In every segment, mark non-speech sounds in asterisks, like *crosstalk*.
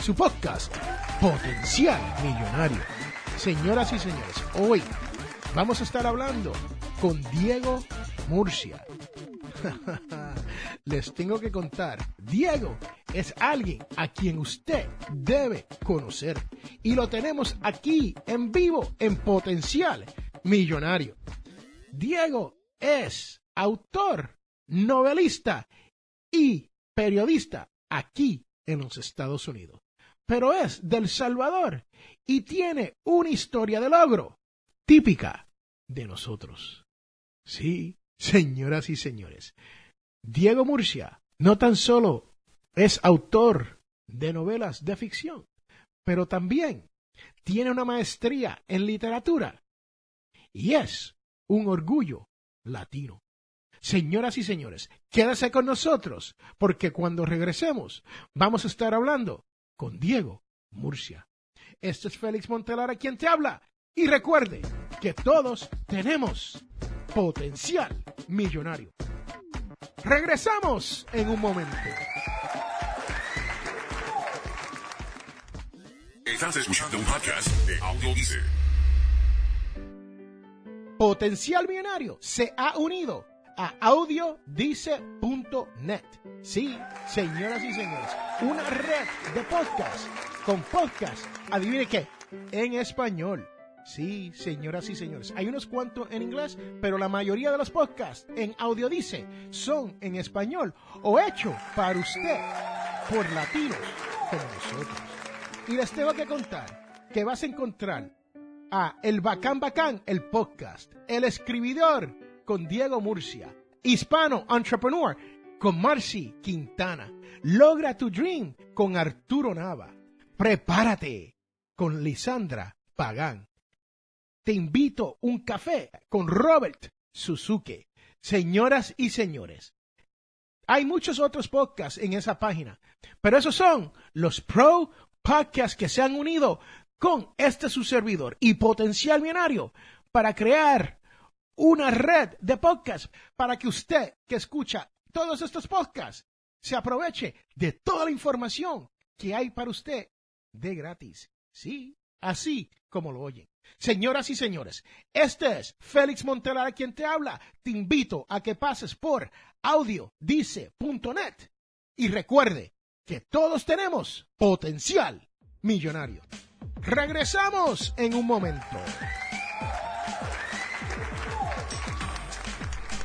su podcast, Potencial Millonario. Señoras y señores, hoy vamos a estar hablando con Diego Murcia. *laughs* Les tengo que contar, Diego es alguien a quien usted debe conocer y lo tenemos aquí en vivo en Potencial Millonario. Diego es autor, novelista y periodista aquí en los Estados Unidos. Pero es del Salvador y tiene una historia de logro típica de nosotros. Sí, señoras y señores, Diego Murcia no tan solo es autor de novelas de ficción, pero también tiene una maestría en literatura y es un orgullo latino. Señoras y señores, quédese con nosotros, porque cuando regresemos vamos a estar hablando con Diego Murcia. Este es Félix Montelara quien te habla. Y recuerde que todos tenemos potencial millonario. Regresamos en un momento. Estás escuchando un podcast de Audio Potencial Millonario se ha unido a audiodice.net. Sí, señoras y señores, una red de podcast con podcast, adivine qué, en español. Sí, señoras y señores, hay unos cuantos en inglés, pero la mayoría de los podcasts en Audiodice son en español o hecho para usted por latinos como nosotros. Y les tengo que contar que vas a encontrar a El Bacán Bacán, el podcast, El Escribidor con Diego Murcia, Hispano Entrepreneur con Marcy Quintana, Logra tu Dream con Arturo Nava, Prepárate con Lisandra Pagán. Te invito un café con Robert Suzuki. Señoras y señores, hay muchos otros podcasts en esa página, pero esos son los pro podcasts que se han unido con este su servidor y potencial millonario para crear una red de podcasts para que usted que escucha todos estos podcasts se aproveche de toda la información que hay para usted de gratis. Sí, así como lo oyen. Señoras y señores, este es Félix Montelar quien te habla. Te invito a que pases por audiodice.net y recuerde que todos tenemos potencial millonario. Regresamos en un momento.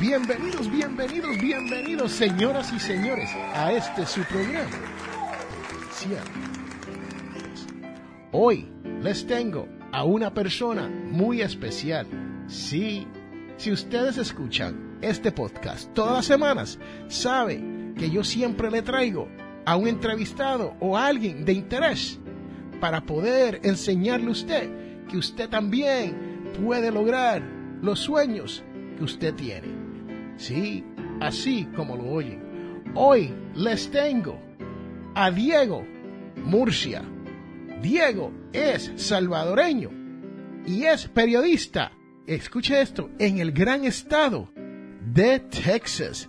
Bienvenidos, bienvenidos, bienvenidos, señoras y señores, a este su programa. Hoy les tengo a una persona muy especial. Sí, si ustedes escuchan este podcast todas las semanas, sabe que yo siempre le traigo a un entrevistado o a alguien de interés para poder enseñarle a usted que usted también puede lograr los sueños que usted tiene. Sí, así como lo oyen. Hoy les tengo a Diego Murcia. Diego es salvadoreño y es periodista escuche esto, en el gran estado de Texas.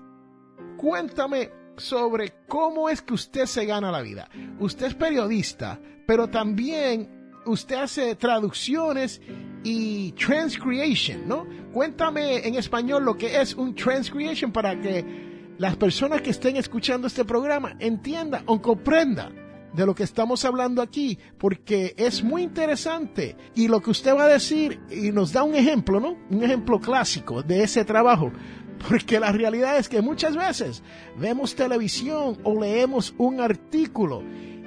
Cuéntame sobre cómo es que usted se gana la vida. Usted es periodista, pero también usted hace traducciones y transcreation, ¿no? Cuéntame en español lo que es un transcreation para que las personas que estén escuchando este programa entiendan o comprendan de lo que estamos hablando aquí, porque es muy interesante y lo que usted va a decir y nos da un ejemplo, ¿no? Un ejemplo clásico de ese trabajo. *laughs* Porque la realidad es que muchas veces vemos televisión o leemos un artículo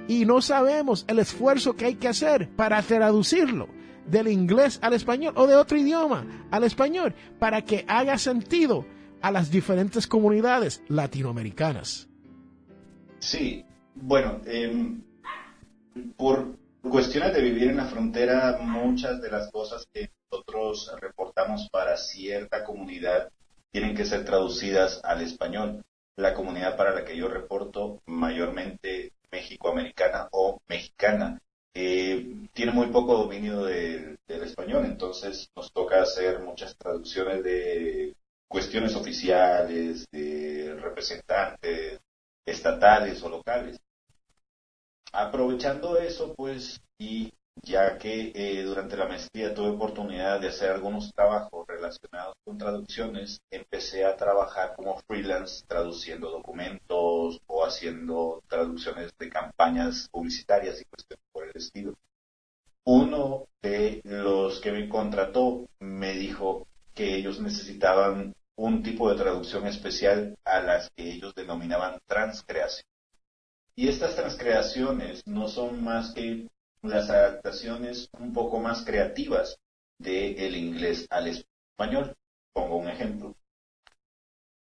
y no sabemos el esfuerzo que hay que hacer para traducirlo del inglés al español o de otro idioma al español para que haga sentido a las diferentes comunidades latinoamericanas. Sí, bueno, em, por cuestiones de vivir en la frontera, muchas de las cosas que nosotros reportamos para cierta comunidad tienen que ser traducidas al español. La comunidad para la que yo reporto, mayormente México-americana o mexicana, eh, tiene muy poco dominio del español, entonces nos toca hacer muchas traducciones de cuestiones oficiales, de representantes estatales o locales. Aprovechando eso, pues, y ya que eh, durante la maestría tuve oportunidad de hacer algunos trabajos relacionados con traducciones, empecé a trabajar como freelance traduciendo documentos o haciendo traducciones de campañas publicitarias y cuestiones Uno de los que me contrató me dijo que ellos necesitaban un tipo de traducción especial a las que ellos denominaban transcreación. Y estas transcreaciones no son más que las adaptaciones un poco más creativas del inglés al español. Pongo un ejemplo.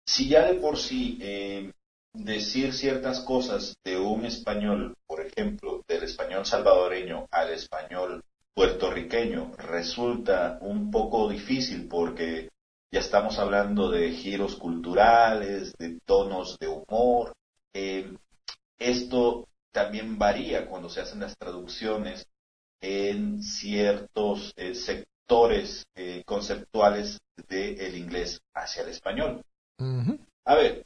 Si ya de por sí eh, decir ciertas cosas de un español, por ejemplo, del español salvadoreño al español puertorriqueño, resulta un poco difícil porque ya estamos hablando de giros culturales, de tonos de humor. Eh, esto también varía cuando se hacen las traducciones en ciertos eh, sectores eh, conceptuales del inglés hacia el español. A ver,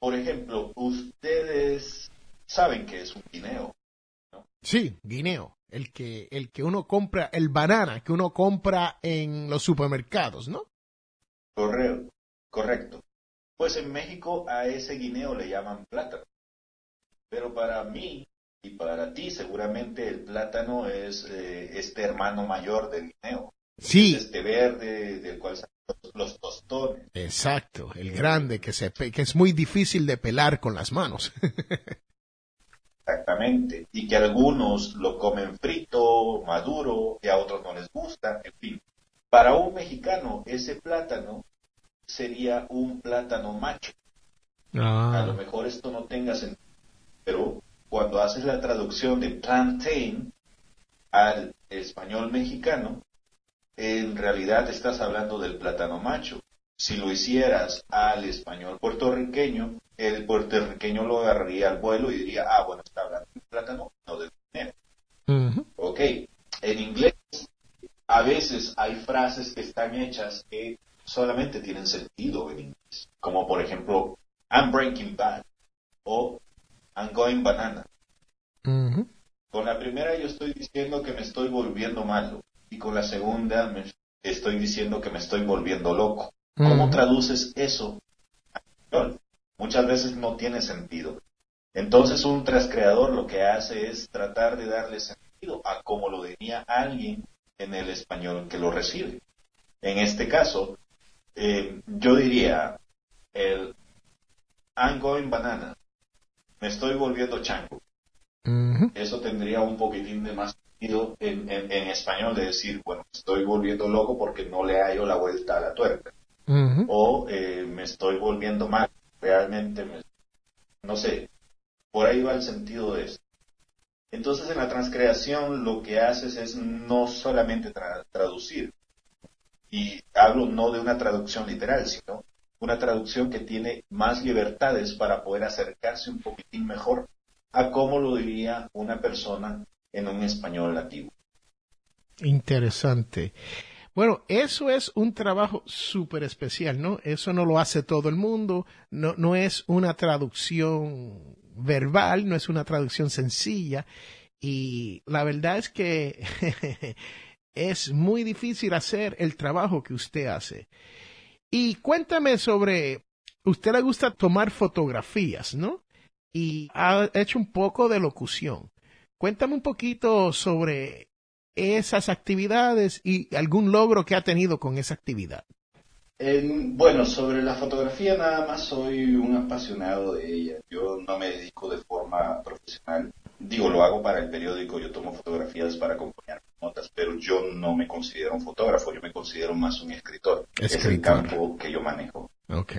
por ejemplo, ustedes saben que es un guineo. ¿no? Sí, guineo. El que, el que uno compra, el banana que uno compra en los supermercados, ¿no? Correcto, correcto. Pues en México a ese guineo le llaman plátano. Pero para mí y para ti seguramente el plátano es eh, este hermano mayor del guineo. Sí. este verde del cual los tostones. Exacto, el grande que, se que es muy difícil de pelar con las manos. *laughs* Exactamente. Y que algunos lo comen frito, maduro, y a otros no les gusta, en fin. Para un mexicano, ese plátano sería un plátano macho. Ah. A lo mejor esto no tenga sentido pero cuando haces la traducción de plantain al español mexicano, en realidad estás hablando del plátano macho. Si lo hicieras al español puertorriqueño, el puertorriqueño lo agarraría al vuelo y diría, ah, bueno, está hablando del plátano, no del dinero. Ok, en inglés a veces hay frases que están hechas que solamente tienen sentido en inglés, como por ejemplo, I'm breaking bad o I'm going banana. Con la primera yo estoy diciendo que me estoy volviendo malo con la segunda me estoy diciendo que me estoy volviendo loco. ¿Cómo traduces eso Muchas veces no tiene sentido. Entonces un transcreador lo que hace es tratar de darle sentido a como lo diría alguien en el español que lo recibe. En este caso, eh, yo diría el I'm going banana me estoy volviendo chango. Eso tendría un poquitín de más sentido en, español de decir, bueno, me estoy volviendo loco porque no le hallo la vuelta a la tuerca. O eh, me estoy volviendo mal. Realmente, no sé, por ahí va el sentido de eso. Entonces en la transcreación lo que haces es no solamente traducir, y hablo no de una traducción literal, sino una traducción que tiene más libertades para poder acercarse un poquitín mejor a cómo lo diría una persona en un español nativo. Interesante. Bueno, eso es un trabajo súper especial, ¿no? Eso no lo hace todo el mundo, no, no es una traducción verbal, no es una traducción sencilla y la verdad es que *laughs* es muy difícil hacer el trabajo que usted hace. Y cuéntame sobre, usted le gusta tomar fotografías, ¿no? Y ha hecho un poco de locución. Cuéntame un poquito sobre esas actividades y algún logro que ha tenido con esa actividad. bueno, sobre la fotografía nada más soy un apasionado de ella. Yo no me dedico de forma profesional. Digo, lo hago para el periódico, yo tomo fotografías para acompañar notas, pero yo no me considero un fotógrafo, yo me considero más un escritor. Es el campo que yo manejo. Ok.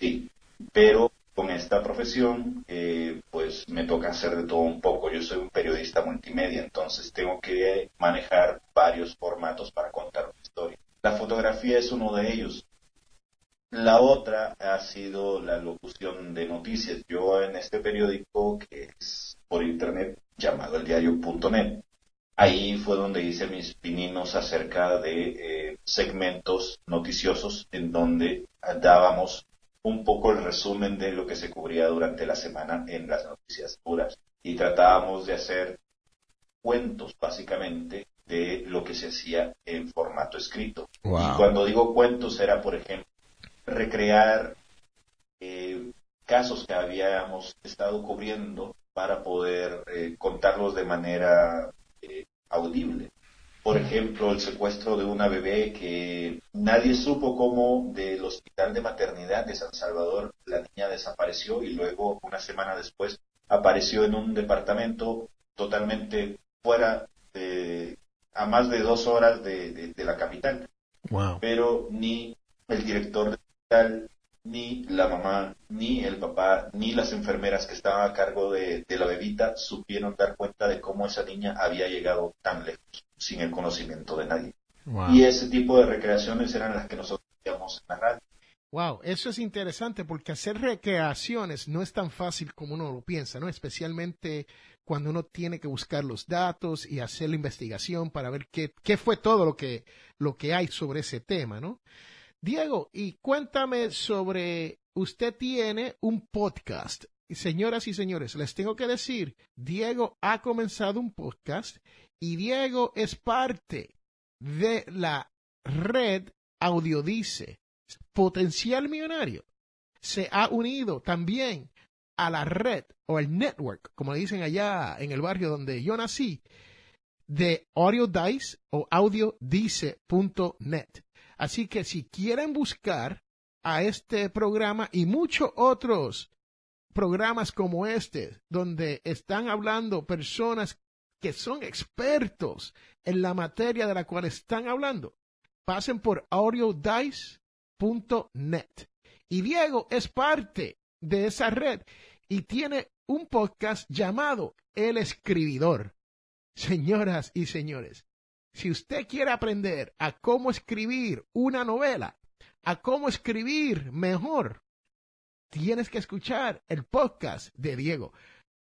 Sí, pero con esta profesión, eh, pues me toca hacer de todo un poco. Yo soy un periodista multimedia, entonces tengo que manejar varios formatos para contar una historia. La fotografía es uno de ellos. La otra ha sido la locución de noticias. Yo en este periódico, que es por internet, llamado el diario.net, ahí fue donde hice mis pininos acerca de eh, segmentos noticiosos en donde dábamos un poco el resumen de lo que se cubría durante la semana en las noticias puras. Y tratábamos de hacer cuentos, básicamente, de lo que se hacía en formato escrito. Y cuando digo cuentos era, por ejemplo, recrear eh, casos que habíamos estado cubriendo para poder eh, contarlos de manera eh, audible. Por ejemplo, el secuestro de una bebé que nadie supo cómo del hospital de maternidad de San Salvador la niña desapareció y luego, una semana después, apareció en un departamento totalmente fuera de, a más de dos horas de, la capital. Pero ni el director del hospital, ni la mamá, ni el papá, ni las enfermeras que estaban a cargo de, la bebita supieron dar cuenta de cómo esa niña había llegado tan lejos, sin el conocimiento de nadie. Y ese tipo de recreaciones eran las que nosotros hacíamos en la radio. Wow, eso es interesante porque hacer recreaciones no es tan fácil como uno lo piensa, ¿no? Especialmente cuando uno tiene que buscar los datos y hacer la investigación para ver qué, qué fue todo lo que, lo que hay sobre ese tema, ¿no? Diego, y cuéntame sobre, usted tiene un podcast. Señoras y señores, les tengo que decir, Diego ha comenzado un podcast y Diego es parte de la red Audiodice, Potencial Millonario. Se ha unido también a la red o el network, como dicen allá en el barrio donde yo nací, de AudioDice o audiodice.net. Así que si quieren buscar a este programa y muchos otros programas como este, donde están hablando personas que son expertos en la materia de la cual están hablando, pasen por audiodice.net. Y Diego es parte de esa red y tiene un podcast llamado El Escribidor. Señoras y señores, si usted quiere aprender a cómo escribir una novela, a cómo escribir mejor, tienes que escuchar el podcast de Diego.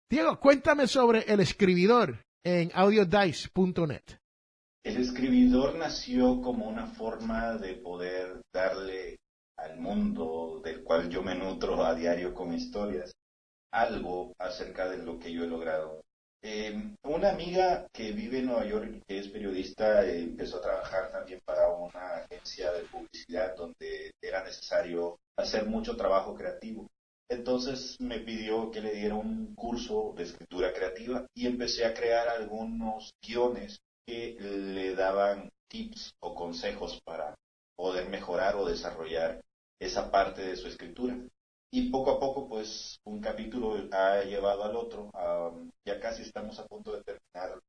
Diego, cuéntame sobre el escribidor en audiodice.net. El escribidor nació como una forma de poder darle al mundo del cual yo me nutro a diario con historias algo acerca de lo que yo he logrado eh, una amiga que vive en Nueva York que es periodista empezó a trabajar también para una agencia de publicidad donde era necesario hacer mucho trabajo creativo. Entonces me pidió que le diera un curso de escritura creativa y empecé a crear algunos guiones que le daban tips o consejos para poder mejorar o desarrollar esa parte de su escritura y poco a poco pues un capítulo ha llevado al otro. ya casi estamos a punto de terminar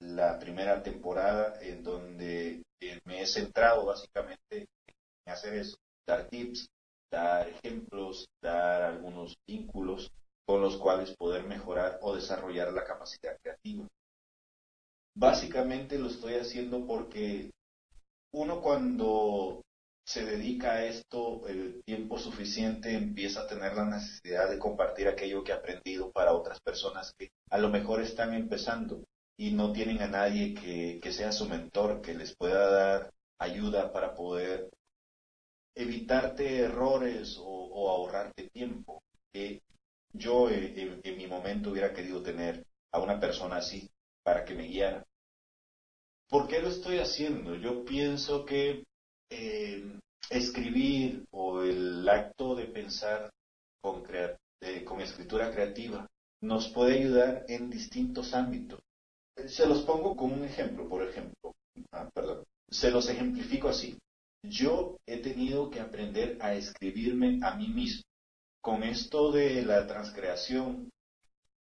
la primera temporada en donde me he centrado básicamente en hacer eso, dar tips, dar ejemplos, dar algunos vínculos con los cuales poder mejorar o desarrollar la capacidad creativa. Básicamente lo estoy haciendo porque uno cuando se dedica a esto el tiempo suficiente, empieza a tener la necesidad de compartir aquello que ha aprendido para otras personas que a lo mejor están empezando y no tienen a nadie que, sea su mentor, que les pueda dar ayuda para poder evitarte errores o, ahorrarte tiempo. que yo en, mi momento hubiera querido tener a una persona así para que me guiara. ¿Por qué lo estoy haciendo? Yo pienso que eh, escribir o el acto de pensar con, con escritura creativa nos puede ayudar en distintos ámbitos. Se los pongo como un ejemplo, por ejemplo. Ah, perdón. Se los ejemplifico así. Yo he tenido que aprender a escribirme a mí mismo. Con esto de la transcreación,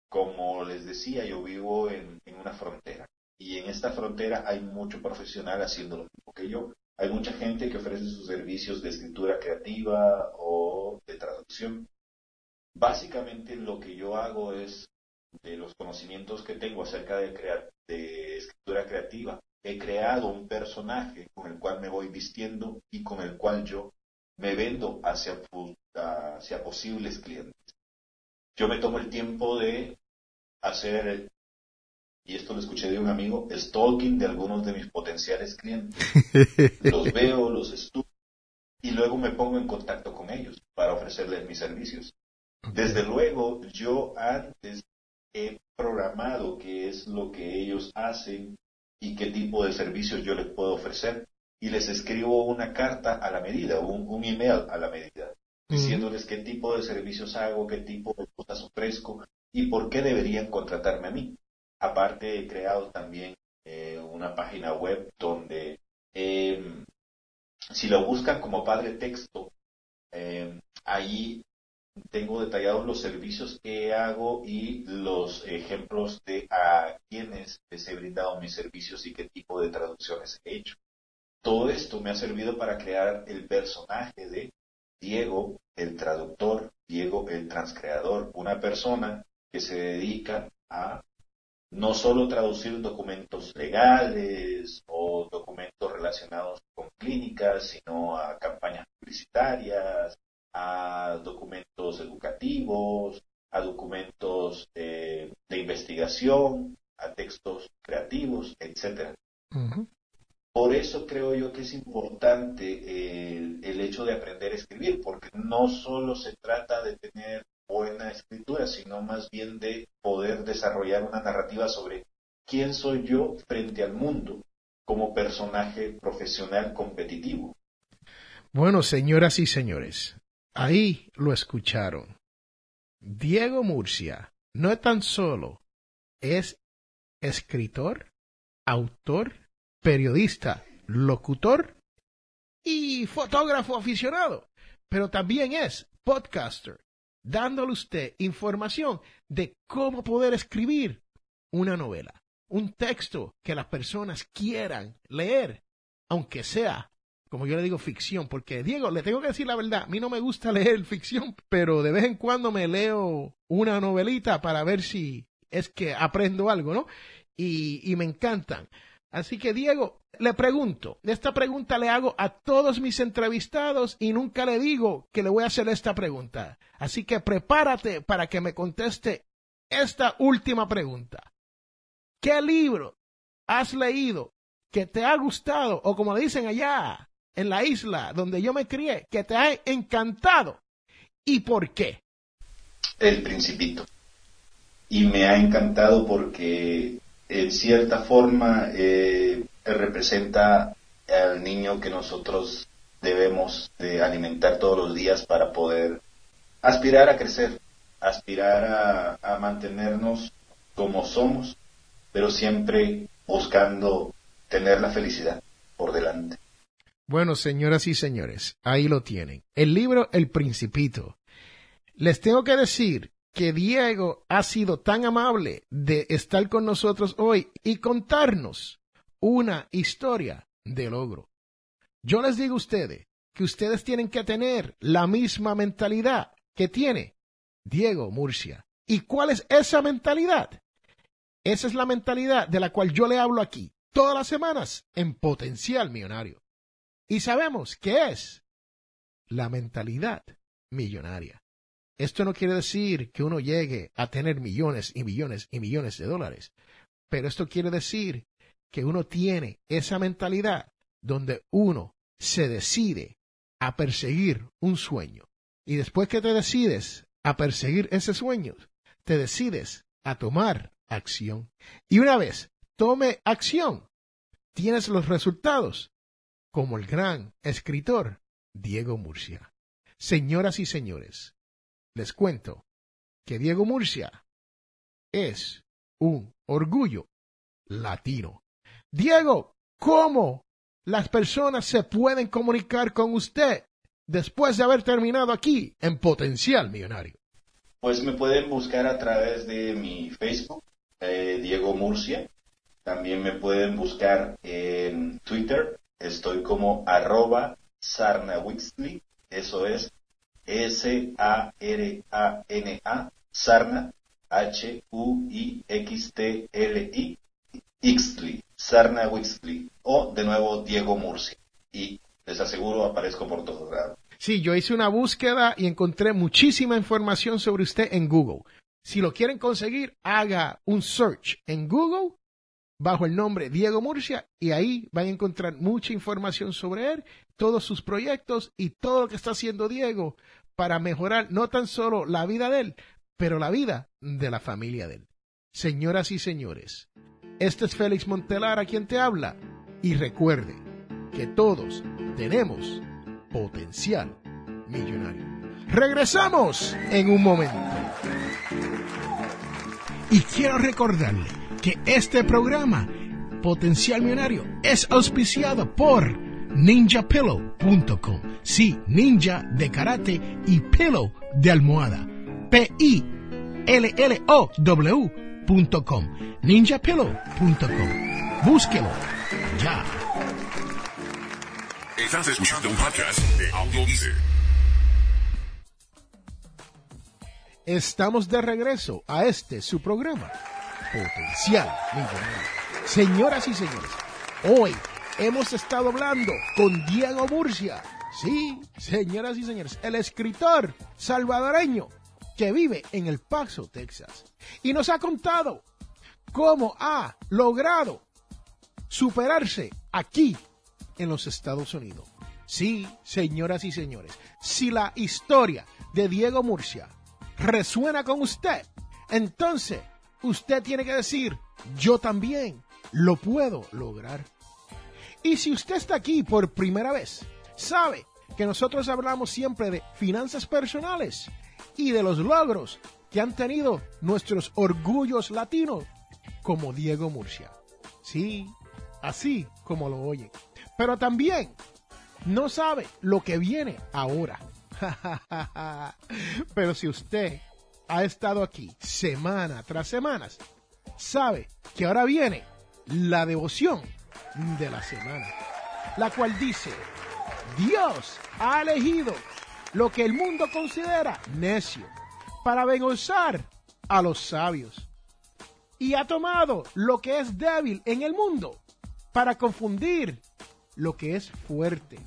como les decía, yo vivo en, una frontera. Y en esta frontera hay mucho profesional haciendo lo mismo que yo. Hay mucha gente que ofrece sus servicios de escritura creativa o de traducción. Básicamente lo que yo hago es, de los conocimientos que tengo acerca de escritura creativa, he creado un personaje con el cual me voy vistiendo y con el cual yo me vendo hacia, hacia posibles clientes. Yo me tomo el tiempo de hacer, y esto lo escuché de un amigo, stalking de algunos de mis potenciales clientes. *laughs* los veo, los estudio y luego me pongo en contacto con ellos para ofrecerles mis servicios. Desde luego, yo antes he programado qué es lo que ellos hacen y qué tipo de servicios yo les puedo ofrecer. Y les escribo una carta a la medida, un, un email a la medida, diciéndoles qué tipo de servicios hago, qué tipo de cosas ofrezco y por qué deberían contratarme a mí. Aparte, he creado también eh, una página web donde, em, si lo buscan como padre texto, eh, ahí tengo detallados los servicios que hago y los ejemplos de a quienes les he brindado mis servicios y qué tipo de traducciones he hecho. Todo esto me ha servido para crear el personaje de Diego, el traductor, Diego, el transcreador, una persona que se dedica a no solo traducir documentos legales o documentos relacionados con clínicas, sino a campañas publicitarias, a documentos educativos, a documentos de investigación, a textos creativos, etcétera. Por eso creo yo que es importante el, el, hecho de aprender a escribir, porque no solo se trata de tener buena escritura, sino más bien de poder desarrollar una narrativa sobre quién soy yo frente al mundo como personaje profesional competitivo. Bueno, señoras y señores, Ahí lo escucharon. Diego Murcia no es tan solo es escritor, autor, periodista, locutor y fotógrafo aficionado, pero también es podcaster, dándole usted información de cómo poder escribir una novela, un texto que las personas quieran leer, aunque sea como yo le digo, ficción, porque Diego, le tengo que decir la verdad, a mí no me gusta leer *laughs* ficción, pero de vez en cuando me leo una novelita para ver si es que aprendo algo, ¿no? Y, me encantan. Así que Diego, le pregunto, esta pregunta le hago a todos mis entrevistados y nunca le digo que le voy a hacer esta pregunta. Así que prepárate para que me conteste esta última pregunta. ¿Qué libro has leído que te ha gustado o como le dicen allá, en la isla donde yo me crié que te ha encantado y por qué? El principito. Y me ha encantado porque en cierta forma eh, representa al niño que nosotros debemos de alimentar todos los días para poder aspirar a crecer, aspirar a, a mantenernos como somos, pero siempre buscando tener la felicidad por delante. Bueno, señoras y señores, ahí lo tienen. El libro El Principito. Les tengo que decir que Diego ha sido tan amable de estar con nosotros hoy y contarnos una historia de logro. Yo les digo a ustedes que ustedes tienen que tener la misma mentalidad que tiene Diego Murcia. ¿Y cuál es esa mentalidad? Esa es la mentalidad de la cual yo le hablo aquí todas las semanas en Potencial Millonario. Y sabemos que es la mentalidad millonaria. Esto no quiere decir que uno llegue a tener millones y millones y millones de dólares, pero esto quiere decir que uno tiene esa mentalidad donde uno se decide a perseguir un sueño. Y después que te decides a perseguir ese sueño, te decides a tomar acción. Y una vez tome acción, tienes los resultados, como el gran escritor Diego Murcia. Señoras y señores, les cuento que Diego Murcia es un orgullo latino. Diego, ¿cómo las personas se pueden comunicar con usted después de haber terminado aquí en Potencial Millonario? Pues me pueden buscar a través de mi Facebook, eh, Diego Murcia. También me pueden buscar en Twitter. Estoy como arroba Sarna Eso es S-A-R-A-N-A, Sarna, H-U-I-X-T-L-I, Ixtli, Sarna Wixtli, o de nuevo Diego Murcia. Y les aseguro, aparezco por todos lados. Sí, yo hice una búsqueda y encontré muchísima información sobre usted en Google. Si lo quieren conseguir, haga un search en Google bajo el nombre Diego Murcia y ahí van a encontrar mucha información sobre él, todos sus proyectos y todo lo que está haciendo Diego para mejorar no tan solo la vida de él, pero la vida de la familia de él. Señoras y señores, este es Félix Montelar a quien te habla y recuerde que todos tenemos potencial millonario. Regresamos en un momento. Y quiero recordarle que este programa, Potencial Millonario, es auspiciado por ninjapillow.com. Sí, ninja de karate y pillow de almohada. P-I-L-L-O-W.com. ninjapillow.com. Búsquelo ya. Estás escuchando un podcast de Audio Estamos de regreso a este su programa, Potencial Millonario. Señoras y señores, hoy hemos estado hablando con Diego Murcia. Sí, señoras y señores, el escritor salvadoreño que vive en El Paso, Texas. Y nos ha contado cómo ha logrado superarse aquí en los Estados Unidos. Sí, señoras y señores, si la historia de Diego Murcia resuena con usted, entonces usted tiene que decir, yo también lo puedo lograr. Y si usted está aquí por primera vez, sabe que nosotros hablamos siempre de finanzas personales y de los logros que han tenido nuestros orgullos latinos, como Diego Murcia. Sí, así como lo oye. Pero también no sabe lo que viene ahora. *laughs* Pero si usted ha estado aquí semana tras semana, sabe que ahora viene la devoción de la semana, la cual dice, Dios ha elegido lo que el mundo considera necio para avergonzar a los sabios y ha tomado lo que es débil en el mundo para confundir lo que es fuerte.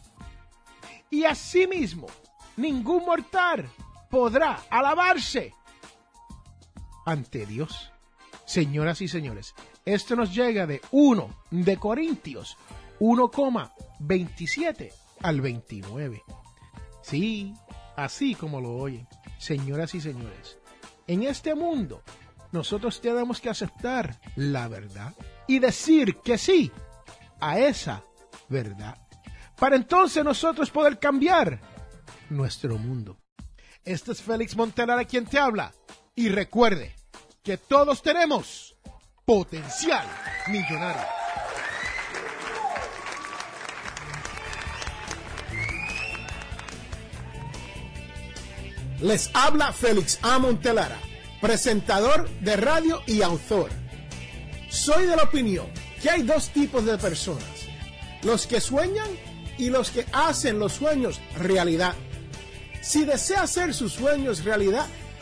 Y asimismo, ningún mortal podrá alabarse ante Dios. Señoras y señores, esto nos llega de 1 de Corintios 1,27 al 29. Sí, así como lo oyen, señoras y señores. En este mundo, nosotros tenemos que aceptar la verdad y decir que sí a esa verdad. Para entonces nosotros poder cambiar nuestro mundo. Este es Félix Montelar a quien te habla. Y recuerde que todos tenemos potencial millonario. Les habla Félix A. Montelara, presentador de radio y autor. Soy de la opinión que hay dos tipos de personas, los que sueñan y los que hacen los sueños realidad. Si desea hacer sus sueños realidad,